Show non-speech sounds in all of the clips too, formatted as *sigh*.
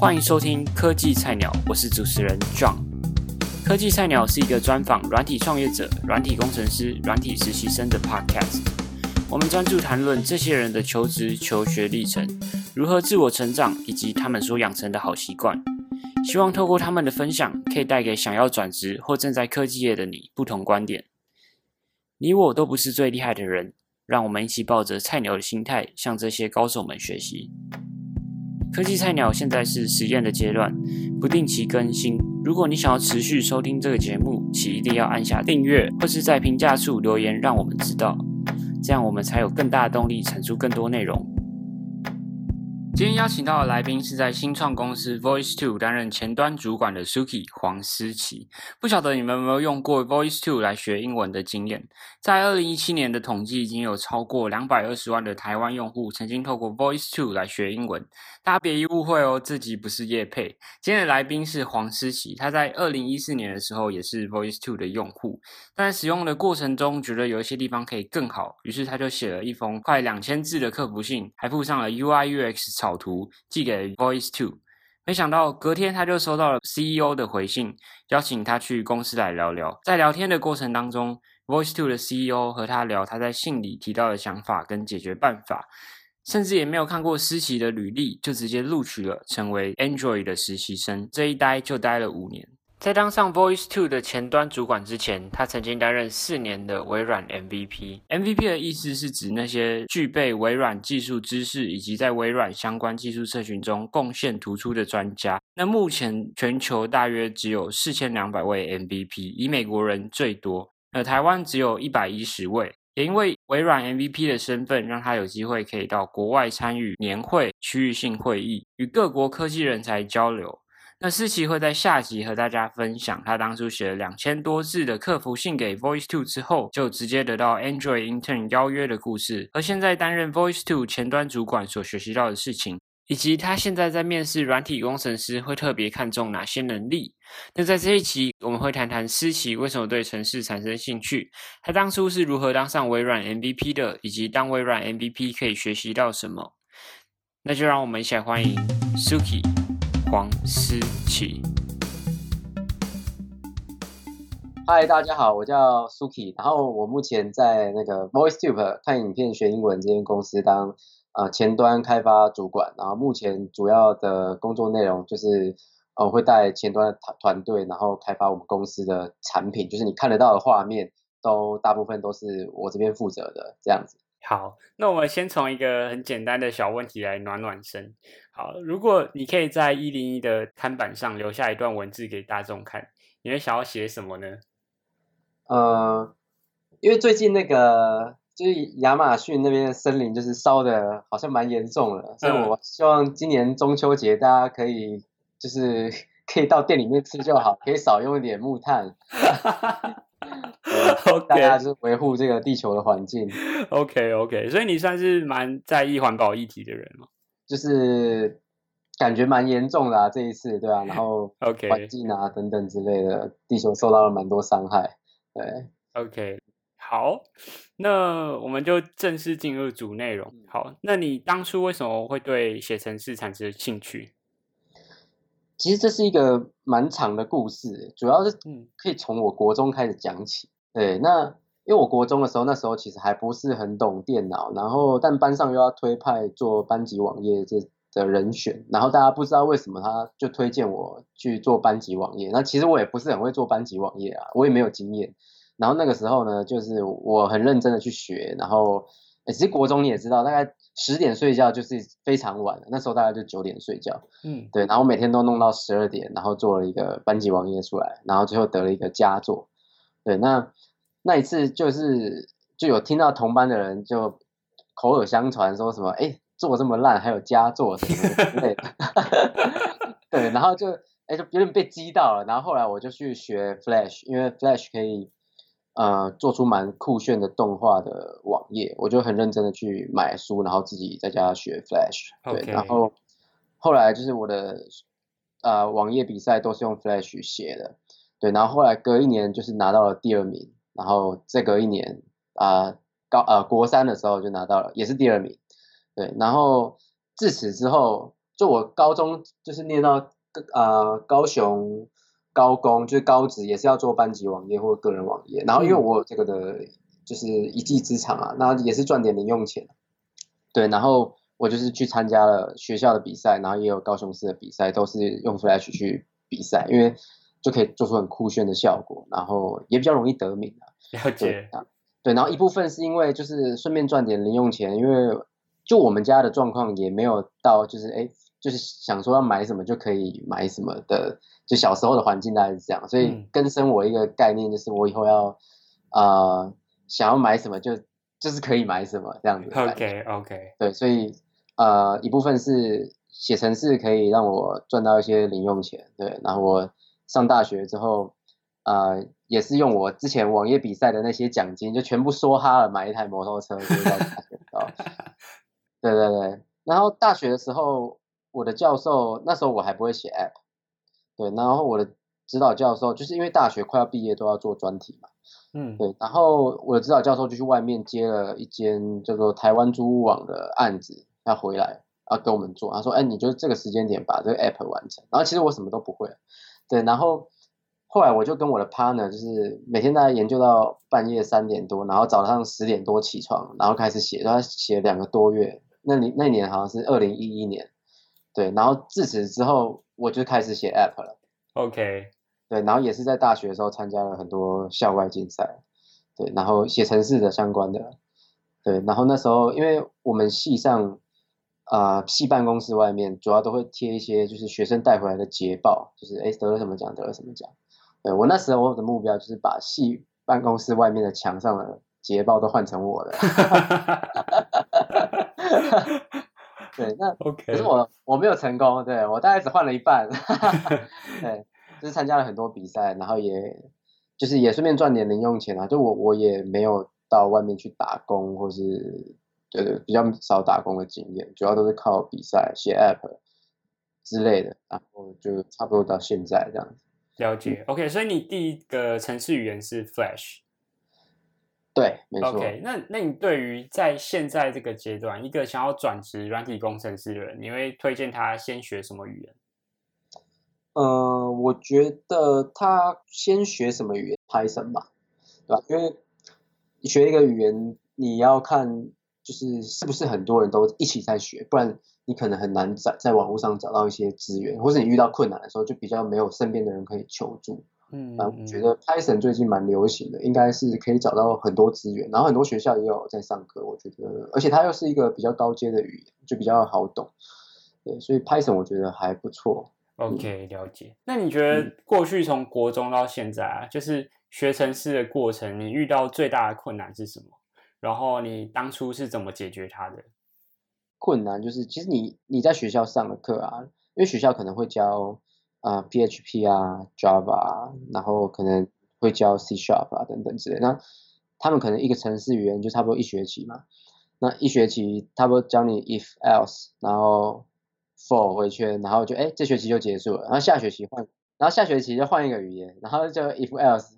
欢迎收听科技菜鸟，我是主持人 John。科技菜鸟是一个专访软体创业者、软体工程师、软体实习生的 Podcast。我们专注谈论这些人的求职、求学历程，如何自我成长，以及他们所养成的好习惯。希望透过他们的分享，可以带给想要转职或正在科技业的你不同观点。你我都不是最厉害的人，让我们一起抱着菜鸟的心态，向这些高手们学习。科技菜鸟现在是实验的阶段，不定期更新。如果你想要持续收听这个节目，请一定要按下订阅，或是在评价处留言，让我们知道，这样我们才有更大的动力产出更多内容。今天邀请到的来宾是在新创公司 Voice Two 担任前端主管的 Suki 黄思琪。不晓得你们有没有用过 Voice Two 来学英文的经验？在二零一七年的统计，已经有超过两百二十万的台湾用户曾经透过 Voice Two 来学英文。大家别误会哦，这集不是叶配。今天的来宾是黄思琪，他在二零一四年的时候也是 Voice Two 的用户，但在使用的过程中觉得有一些地方可以更好，于是他就写了一封快两千字的客服信，还附上了 UI UX 草图寄给 Voice Two。没想到隔天他就收到了 CEO 的回信，邀请他去公司来聊聊。在聊天的过程当中，Voice Two 的 CEO 和他聊他在信里提到的想法跟解决办法。甚至也没有看过思琪的履历，就直接录取了，成为 Android 的实习生。这一待就待了五年。在当上 Voice Two 的前端主管之前，他曾经担任四年的微软 MVP。MVP 的意思是指那些具备微软技术知识以及在微软相关技术社群中贡献突出的专家。那目前全球大约只有四千两百位 MVP，以美国人最多，而台湾只有一百一十位。也因为微软 MVP 的身份，让他有机会可以到国外参与年会、区域性会议，与各国科技人才交流。那思琪会在下集和大家分享，他当初写了两千多字的客服信给 Voice Two 之后，就直接得到 Android Intern 邀约的故事，和现在担任 Voice Two 前端主管所学习到的事情。以及他现在在面试软体工程师会特别看重哪些能力？那在这一期我们会谈谈思琪为什么对城市产生兴趣，他当初是如何当上微软 MVP 的，以及当微软 MVP 可以学习到什么？那就让我们一起来欢迎 Suki 黄思琪。嗨，大家好，我叫 Suki，然后我目前在那个 VoiceTube 看影片学英文这间公司当。呃，前端开发主管，然后目前主要的工作内容就是，呃，会带前端团团队，然后开发我们公司的产品，就是你看得到的画面，都大部分都是我这边负责的这样子。好，那我们先从一个很简单的小问题来暖暖身。好，如果你可以在一零一的看板上留下一段文字给大众看，你会想要写什么呢？呃，因为最近那个。就是亚马逊那边的森林，就是烧的好像蛮严重了，所以我希望今年中秋节大家可以就是 *laughs* 可以到店里面吃就好，可以少用一点木炭。*laughs* *laughs* 大家是维护这个地球的环境。OK OK，所以你算是蛮在意环保议题的人吗？就是感觉蛮严重的啊，这一次对啊，然后 OK 环境啊等等之类的，地球受到了蛮多伤害。对，OK。好，那我们就正式进入主内容。好，那你当初为什么会对写程式产生兴趣？其实这是一个蛮长的故事，主要是可以从我国中开始讲起。对，那因为我国中的时候，那时候其实还不是很懂电脑，然后但班上又要推派做班级网页这的人选，然后大家不知道为什么他就推荐我去做班级网页。那其实我也不是很会做班级网页啊，我也没有经验。然后那个时候呢，就是我很认真的去学，然后其实国中你也知道，大概十点睡觉就是非常晚了，那时候大概就九点睡觉，嗯，对，然后每天都弄到十二点，然后做了一个班级网页出来，然后最后得了一个佳作，对，那那一次就是就有听到同班的人就口耳相传说什么，哎，做这么烂还有佳作什么之类的，*laughs* 对，然后就哎就有点被激到了，然后后来我就去学 Flash，因为 Flash 可以。呃，做出蛮酷炫的动画的网页，我就很认真的去买书，然后自己在家学 Flash。对，然后后来就是我的呃网页比赛都是用 Flash 写的。对，然后后来隔一年就是拿到了第二名，然后再隔一年啊高呃国三的时候就拿到了也是第二名。对，然后自此之后就我高中就是念到呃高雄高工，就是高职也是要做班级网页或个人网页，然后因为我有这个的，就是一技之长啊，那也是赚点零用钱，对，然后我就是去参加了学校的比赛，然后也有高雄市的比赛，都是用 Flash 去比赛，因为就可以做出很酷炫的效果，然后也比较容易得名啊。了解。啊，对，然后一部分是因为就是顺便赚点零用钱，因为就我们家的状况也没有到就是哎，就是想说要买什么就可以买什么的，就小时候的环境大概是这样，所以根深我一个概念就是我以后要啊想要买什么就就是可以买什么这样子。OK OK，对，所以呃一部分是写程式可以让我赚到一些零用钱，对，然后我上大学之后。呃，也是用我之前网页比赛的那些奖金，就全部梭哈了，买一台摩托车，*laughs* 对对对，然后大学的时候，我的教授那时候我还不会写 App，对，然后我的指导教授就是因为大学快要毕业都要做专题嘛，嗯，对，然后我的指导教授就去外面接了一间叫做台湾租屋网的案子，要回来要跟我们做，他说，哎，你就这个时间点把这个 App 完成，然后其实我什么都不会，对，然后。后来我就跟我的 partner，就是每天大概研究到半夜三点多，然后早上十点多起床，然后开始写，他写两个多月。那你那年好像是二零一一年，对。然后自此之后，我就开始写 app 了。OK，对。然后也是在大学的时候参加了很多校外竞赛，对。然后写城市的相关的，对。然后那时候因为我们系上啊系办公室外面主要都会贴一些就是学生带回来的捷报，就是哎得了什么奖，得了什么奖。对我那时候我的目标就是把系办公室外面的墙上的捷报都换成我的。对，那 *laughs* OK，可是我我没有成功，对我大概只换了一半。*laughs* 对，就是参加了很多比赛，然后也就是也顺便赚点零用钱啊。就我我也没有到外面去打工，或是对对比较少打工的经验，主要都是靠比赛写 App 之类的，然后就差不多到现在这样子。了解，OK，所以你第一个程式语言是 Flash，对，没错。OK，那那你对于在现在这个阶段，一个想要转职软体工程师的人，你会推荐他先学什么语言？呃，我觉得他先学什么语言，Python 吧，对吧？因为你学一个语言，你要看就是是不是很多人都一起在学，不然。你可能很难在在网络上找到一些资源，或是你遇到困难的时候，就比较没有身边的人可以求助。嗯，啊，我觉得 Python 最近蛮流行的，应该是可以找到很多资源，然后很多学校也有在上课。我觉得，而且它又是一个比较高阶的语言，就比较好懂。对，所以 Python 我觉得还不错。OK，了解。那你觉得过去从国中到现在啊，就是学程式的过程，你遇到最大的困难是什么？然后你当初是怎么解决它的？困难就是，其实你你在学校上的课啊，因为学校可能会教啊 PHP 啊 Java，然后可能会教 C Sharp 啊等等之类。那他们可能一个程式语言就差不多一学期嘛，那一学期差不多教你 if else，然后 for 回圈，然后就哎这学期就结束了，然后下学期换，然后下学期就换一个语言，然后就 if else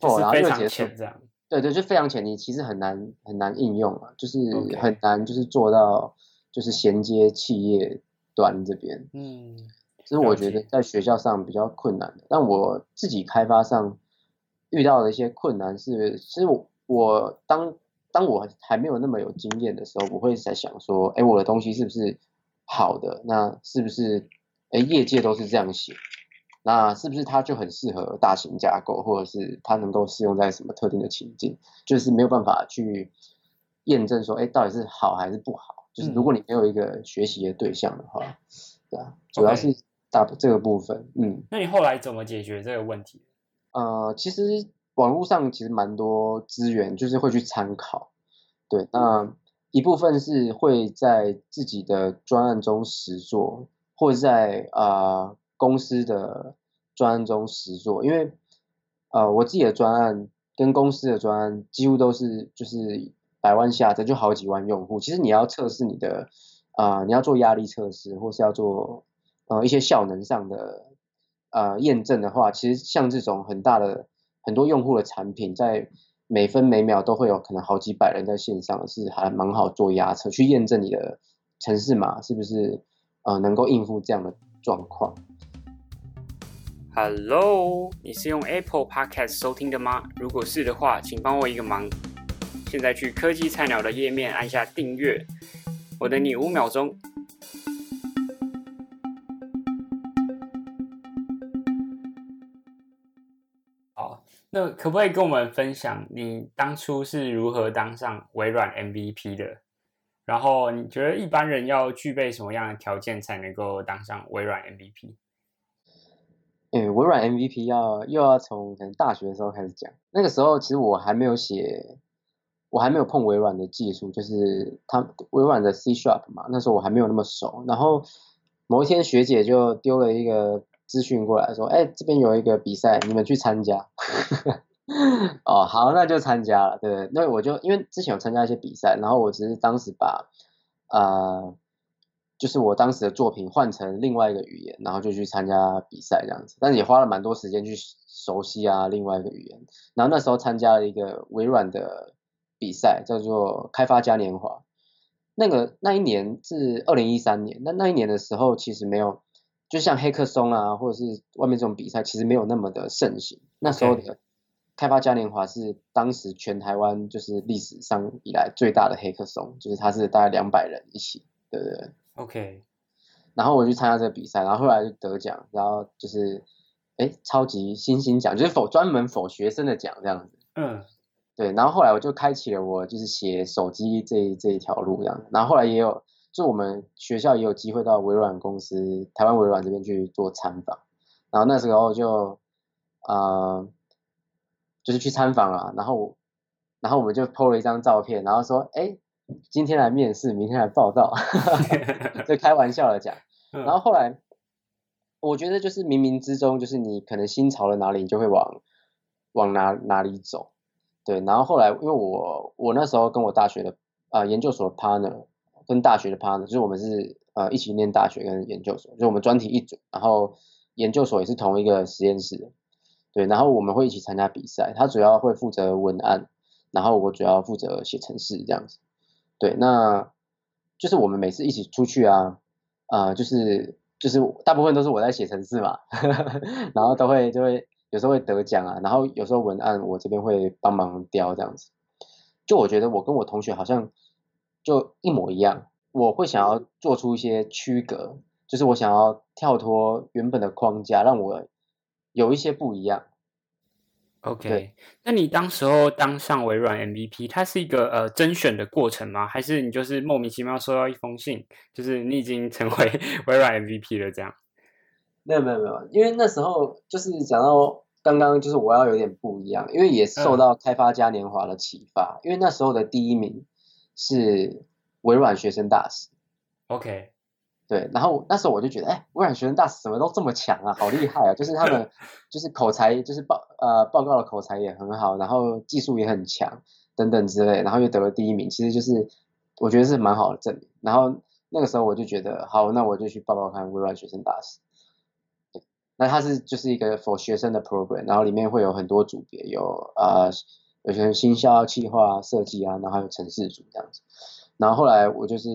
for，然后又结束这样。对对，就非常浅，你其实很难很难应用啊，就是很难就是做到。就是衔接企业端这边，嗯，这是我觉得在学校上比较困难的。但我自己开发上遇到的一些困难是，其实我我当当我还没有那么有经验的时候，我会在想说，哎，我的东西是不是好的？那是不是哎业界都是这样写？那是不是它就很适合大型架构，或者是它能够适用在什么特定的情境？就是没有办法去验证说，哎，到底是好还是不好？就是如果你没有一个学习的对象的话，对啊，主要是大这个部分，嗯。那你后来怎么解决这个问题？呃，其实网络上其实蛮多资源，就是会去参考。对，那一部分是会在自己的专案中实做，或者在啊公司的专案中实做，因为呃我自己的专案跟公司的专案几乎都是就是。百万下载就好几万用户，其实你要测试你的，啊，你要做压力测试，或是要做呃一些效能上的呃验证的话，其实像这种很大的很多用户的产品，在每分每秒都会有可能好几百人在线上，是还蛮好做压测，去验证你的城市码是不是呃能够应付这样的状况。Hello，你是用 Apple Podcast 收听的吗？如果是的话，请帮我一个忙，现在去科技菜鸟的页面按下订阅。我等你五秒钟。那可不可以跟我们分享你当初是如何当上微软 MVP 的？然后你觉得一般人要具备什么样的条件才能够当上微软 MVP？嗯，微软 MVP 要又要从可能大学的时候开始讲。那个时候其实我还没有写，我还没有碰微软的技术，就是它微软的 C Sharp 嘛。那时候我还没有那么熟。然后某一天学姐就丢了一个资讯过来说：“哎，这边有一个比赛，你们去参加。*laughs* ”哦，好，那就参加了。对，那我就因为之前有参加一些比赛，然后我只是当时把呃。就是我当时的作品换成另外一个语言，然后就去参加比赛这样子，但是也花了蛮多时间去熟悉啊另外一个语言。然后那时候参加了一个微软的比赛，叫做开发嘉年华。那个那一年是二零一三年，那那一年的时候其实没有，就像黑客松啊，或者是外面这种比赛，其实没有那么的盛行。那时候的开发嘉年华是当时全台湾就是历史上以来最大的黑客松，就是它是大概两百人一起，对不对？OK，然后我去参加这个比赛，然后后来就得奖，然后就是，哎，超级星星奖，就是否专门否学生的奖这样子。嗯，对，然后后来我就开启了我就是写手机这这一条路这样，然后后来也有，就我们学校也有机会到微软公司，台湾微软这边去做参访，然后那时候就，呃，就是去参访了，然后，然后我们就 PO 了一张照片，然后说，哎。今天来面试，明天来报道，*laughs* 就开玩笑的讲。然后后来，我觉得就是冥冥之中，就是你可能心朝了哪里，你就会往往哪哪里走。对，然后后来，因为我我那时候跟我大学的啊研究所的 partner，跟大学的 partner，就是我们是呃一起念大学跟研究所，就我们专题一组，然后研究所也是同一个实验室的。对，然后我们会一起参加比赛，他主要会负责文案，然后我主要负责写程式这样子。对，那就是我们每次一起出去啊，啊，就是就是大部分都是我在写程式嘛，*laughs* 然后都会就会有时候会得奖啊，然后有时候文案我这边会帮忙雕这样子。就我觉得我跟我同学好像就一模一样，我会想要做出一些区隔，就是我想要跳脱原本的框架，让我有一些不一样。OK，那你当时候当上微软 MVP，它是一个呃甄选的过程吗？还是你就是莫名其妙收到一封信，就是你已经成为微软 MVP 了这样？没有没有没有，因为那时候就是讲到刚刚就是我要有点不一样，因为也受到开发嘉年华的启发，因为那时候的第一名是微软学生大使。OK。对，然后那时候我就觉得，哎，微软学生大使怎么都这么强啊，好厉害啊！*laughs* 就是他们，就是口才，就是报呃报告的口才也很好，然后技术也很强，等等之类，然后又得了第一名，其实就是我觉得是蛮好的证明。然后那个时候我就觉得，好，那我就去报报看微软学生大使。那它是就是一个 for 学生的 program，然后里面会有很多组别，有呃有些新销、企划、设计啊，然后还有城市组这样子。然后后来我就是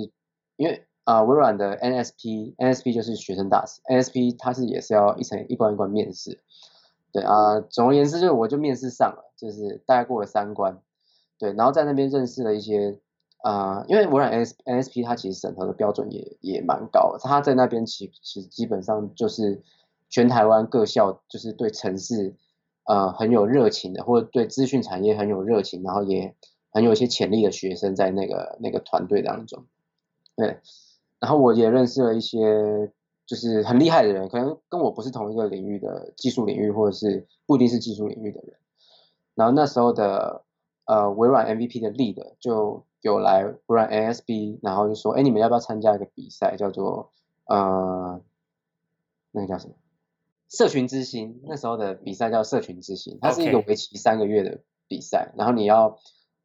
因为。啊，微软的 NSP，NSP 就是学生大使，NSP 它是也是要一层一关一关面试，对啊，总而言之就是我就面试上了，就是大概过了三关，对，然后在那边认识了一些啊，因为微软 NSNSP 它其实审核的标准也也蛮高，它在那边其其实基本上就是全台湾各校就是对城市呃很有热情的，或者对资讯产业很有热情，然后也很有一些潜力的学生在那个那个团队当中，对。然后我也认识了一些就是很厉害的人，可能跟我不是同一个领域的技术领域，或者是不一定是技术领域的人。然后那时候的呃微软 MVP 的 lead 就有来微软 ASB，然后就说：“哎，你们要不要参加一个比赛，叫做呃那个叫什么社群之星？那时候的比赛叫社群之星，它是一个为期三个月的比赛，然后你要。”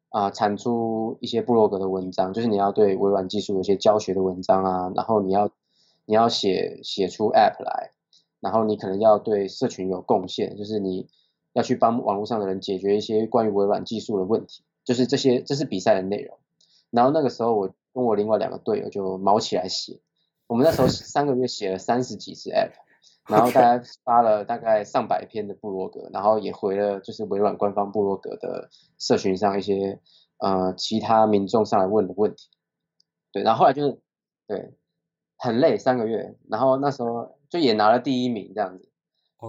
啊，产出一些部落格的文章，就是你要对微软技术有一些教学的文章啊，然后你要你要写写出 App 来，然后你可能要对社群有贡献，就是你要去帮网络上的人解决一些关于微软技术的问题，就是这些这是比赛的内容。然后那个时候我跟我另外两个队友就毛起来写，我们那时候三个月写了三十几支 App，*laughs* 然后大家发了大概上百篇的部落格，然后也回了就是微软官方部落格的社群上一些呃其他民众上来问的问题。对，然后后来就是对很累三个月，然后那时候就也拿了第一名这样子。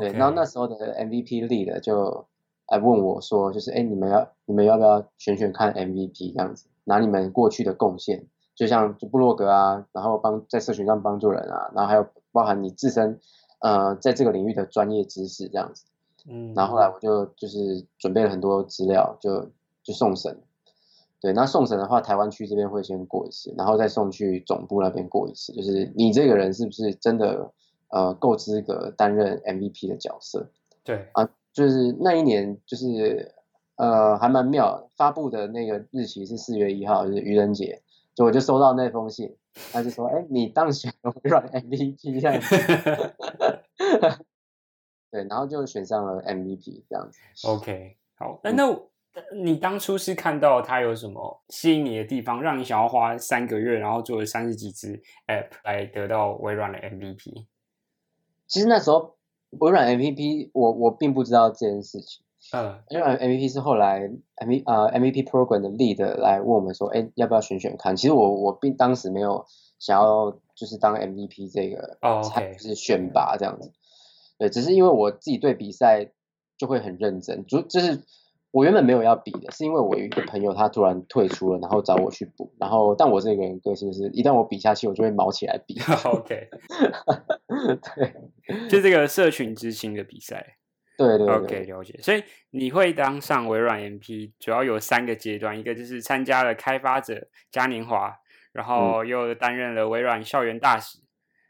对，然后那时候的 MVP lead 就来问我说，就是哎，你们要你们要不要选选看 MVP 这样子，拿你们过去的贡献，就像就布洛格啊，然后帮在社群上帮助人啊，然后还有包含你自身呃在这个领域的专业知识这样子。嗯，然后后来我就就是准备了很多资料，就就送审。对，那送审的话，台湾区这边会先过一次，然后再送去总部那边过一次，就是你这个人是不是真的？呃，够资格担任 MVP 的角色。对啊，就是那一年，就是呃，还蛮妙。发布的那个日期是四月一号，就是愚人节，就我就收到那封信，他就说：“哎，你当选微软 MVP 这样子。*laughs* ”对，然后就选上了 MVP 这样子。OK，好。那那你当初是看到他有什么吸引你的地方，让你想要花三个月，然后做了三十几支 App 来得到微软的 MVP？其实那时候微软 MVP 我我并不知道这件事情，嗯，因为 MVP 是后来 M V 呃 MVP program 的 lead 来问我们说，哎，要不要选选看？其实我我并当时没有想要就是当 MVP 这个，哦，就是选拔这样子，对，只是因为我自己对比赛就会很认真，就就是。我原本没有要比的，是因为我有一个朋友他突然退出了，然后找我去补，然后但我这个人个性是，一旦我比下去，我就会毛起来比。*laughs* OK，*laughs* 对，就这个社群之星的比赛。对对，OK，了解。所以你会当上微软 MP，主要有三个阶段，一个就是参加了开发者嘉年华，然后又担任了微软校园大使。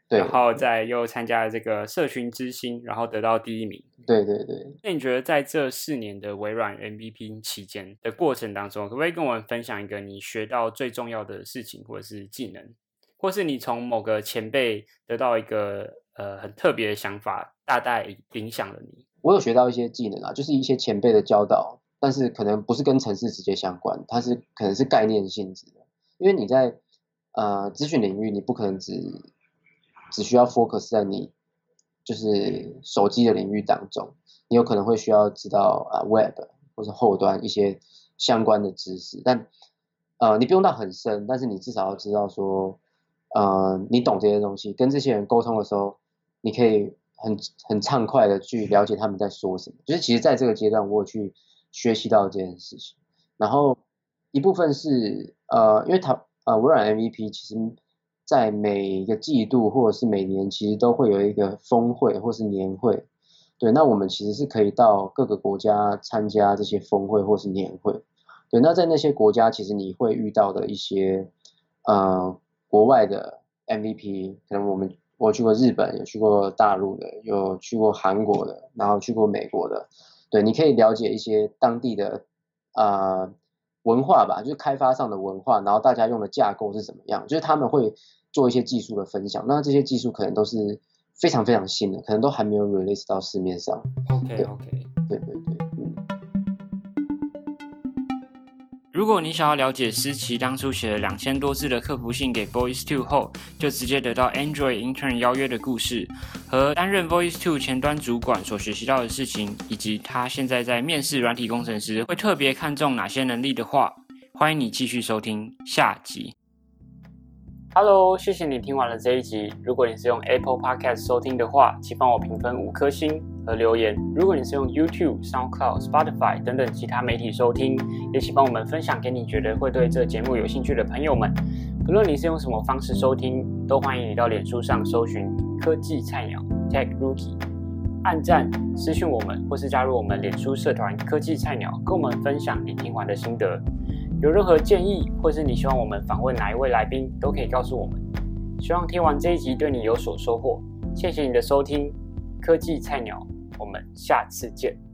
然后再又参加了这个社群之星，然后得到第一名。对对对。那你觉得在这四年的微软 MVP 期间的过程当中，可不可以跟我们分享一个你学到最重要的事情，或者是技能，或是你从某个前辈得到一个呃很特别的想法，大大影响了你？我有学到一些技能啊，就是一些前辈的教导，但是可能不是跟城市直接相关，它是可能是概念性质的。因为你在呃资讯领域，你不可能只只需要 focus 在你就是手机的领域当中，你有可能会需要知道啊 web 或者后端一些相关的知识，但呃你不用到很深，但是你至少要知道说，呃你懂这些东西，跟这些人沟通的时候，你可以很很畅快的去了解他们在说什么。就是其实在这个阶段，我有去学习到这件事情，然后一部分是呃因为它呃微软 MVP 其实。在每一个季度或者是每年，其实都会有一个峰会或是年会，对，那我们其实是可以到各个国家参加这些峰会或是年会，对，那在那些国家，其实你会遇到的一些呃国外的 MVP，可能我们我去过日本，有去过大陆的，有去过韩国的，然后去过美国的，对，你可以了解一些当地的啊文化吧，就是开发上的文化，然后大家用的架构是怎么样，就是他们会。做一些技术的分享，那这些技术可能都是非常非常新的，可能都还没有 release 到市面上。OK OK，对对对，如果你想要了解思琪当初写了两千多字的客服信给 Voice Two 后，就直接得到 Android Intern 邀约的故事，和担任 Voice Two 前端主管所学习到的事情，以及他现在在面试软体工程师会特别看重哪些能力的话，欢迎你继续收听下集。Hello，谢谢你听完了这一集。如果你是用 Apple Podcast 收听的话，请帮我评分五颗星和留言。如果你是用 YouTube、SoundCloud、Spotify 等等其他媒体收听，也请帮我们分享给你觉得会对这节目有兴趣的朋友们。不论你是用什么方式收听，都欢迎你到脸书上搜寻“科技菜鸟 Tech Rookie”，按赞、私讯我们，或是加入我们脸书社团“科技菜鸟”，跟我们分享你听完的心得。有任何建议，或是你希望我们访问哪一位来宾，都可以告诉我们。希望听完这一集对你有所收获。谢谢你的收听，科技菜鸟，我们下次见。